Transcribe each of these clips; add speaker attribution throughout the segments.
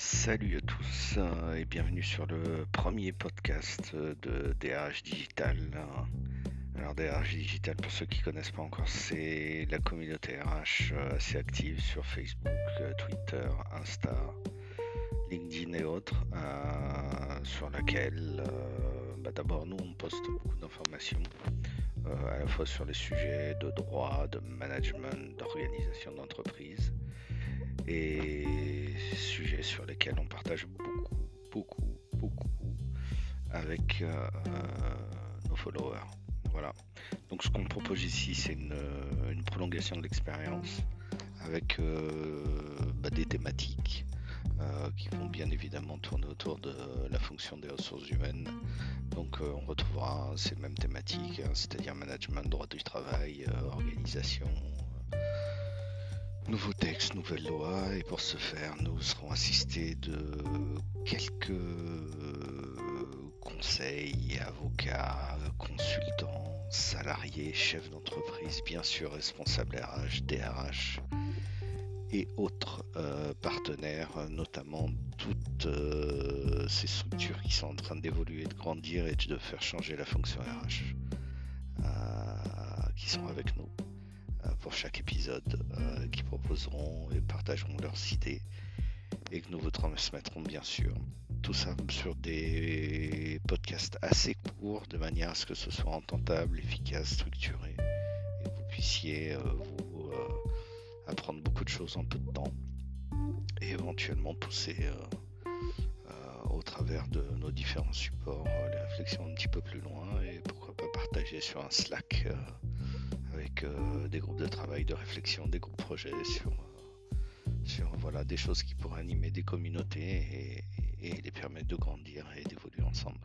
Speaker 1: Salut à tous euh, et bienvenue sur le premier podcast de DRH Digital. Alors DRH Digital, pour ceux qui ne connaissent pas encore, c'est la communauté RH euh, assez active sur Facebook, euh, Twitter, Insta, LinkedIn et autres, sur laquelle bah, d'abord nous on poste beaucoup d'informations à la fois sur les sujets de droit, de management, d'organisation d'entreprise et sur lesquels on partage beaucoup, beaucoup, beaucoup avec euh, nos followers. Voilà. Donc ce qu'on propose ici, c'est une, prolongation de l'expérience avec euh, bah, des thématiques euh, qui vont bien évidemment tourner autour de la fonction des ressources humaines. Donc on retrouvera ces mêmes thématiques, hein, c'est-à-dire management, droit du travail, organisation, Nouveau texte, nouvelle loi, et pour ce faire, nous serons assistés de quelques conseils, avocats, consultants, salariés, chefs d'entreprise, bien sûr responsables RH, DRH et autres euh, partenaires, notamment toutes euh, ces structures qui sont en train d'évoluer, de grandir et de faire changer la fonction RH, euh, qui sont avec nous pour chaque épisode, euh, qui proposeront et partageront leurs idées et que nous vous transmettrons bien sûr. Tout ça sur des podcasts assez courts de manière à ce que ce soit entendable, efficace, structuré et que vous puissiez euh, vous euh, apprendre beaucoup de choses en peu de temps et éventuellement pousser au travers de nos différents supports les réflexions un petit peu plus loin et pourquoi pas partager sur un Slack avec euh, des groupes de travail, de réflexion, des groupes projets sur, sur voilà, des choses qui pourraient animer des communautés et, les permettre de grandir et d'évoluer ensemble.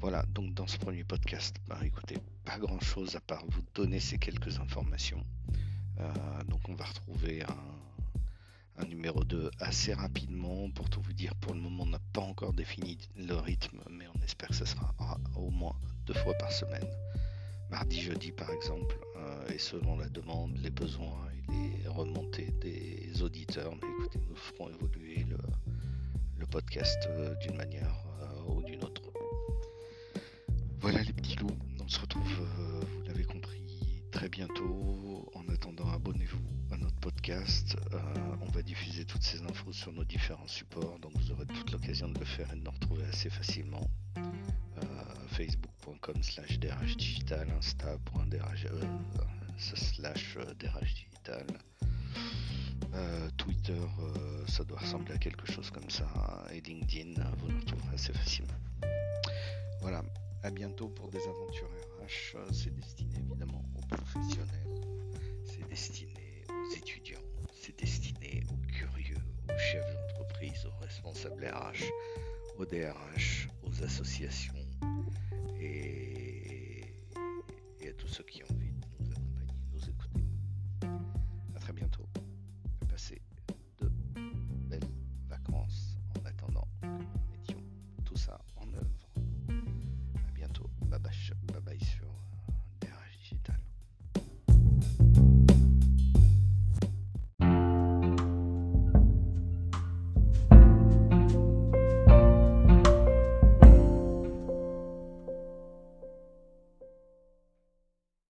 Speaker 1: Voilà, donc dans ce premier podcast, bah, écoutez, pas grand chose à part vous donner ces quelques informations. Euh, donc on va retrouver un, un, numéro 2 assez rapidement. Pour tout vous dire, pour le moment, on n'a pas encore défini le rythme, mais on espère que ce sera au moins deux fois par semaine mardi, jeudi par exemple, euh, et selon la demande, les besoins et les remontées des auditeurs, nous ferons évoluer le, podcast euh, d'une manière euh, ou d'une autre. Voilà les petits loups, on se retrouve, vous l'avez compris, très bientôt. En attendant, abonnez-vous à notre podcast. on va diffuser toutes ces infos sur nos différents supports, donc vous aurez toute l'occasion de le faire et de nous retrouver assez facilement. Facebook.com slash digital, Insta.drh euh, slash euh, digital. Euh, Twitter, ça doit ressembler à quelque chose comme ça. Et LinkedIn, vous nous retrouverez assez facilement. Voilà, à bientôt pour des aventures RH. C'est destiné évidemment aux professionnels, c'est destiné aux étudiants, c'est destiné aux curieux, aux chefs d'entreprise, aux responsables RH, aux DRH, aux associations et,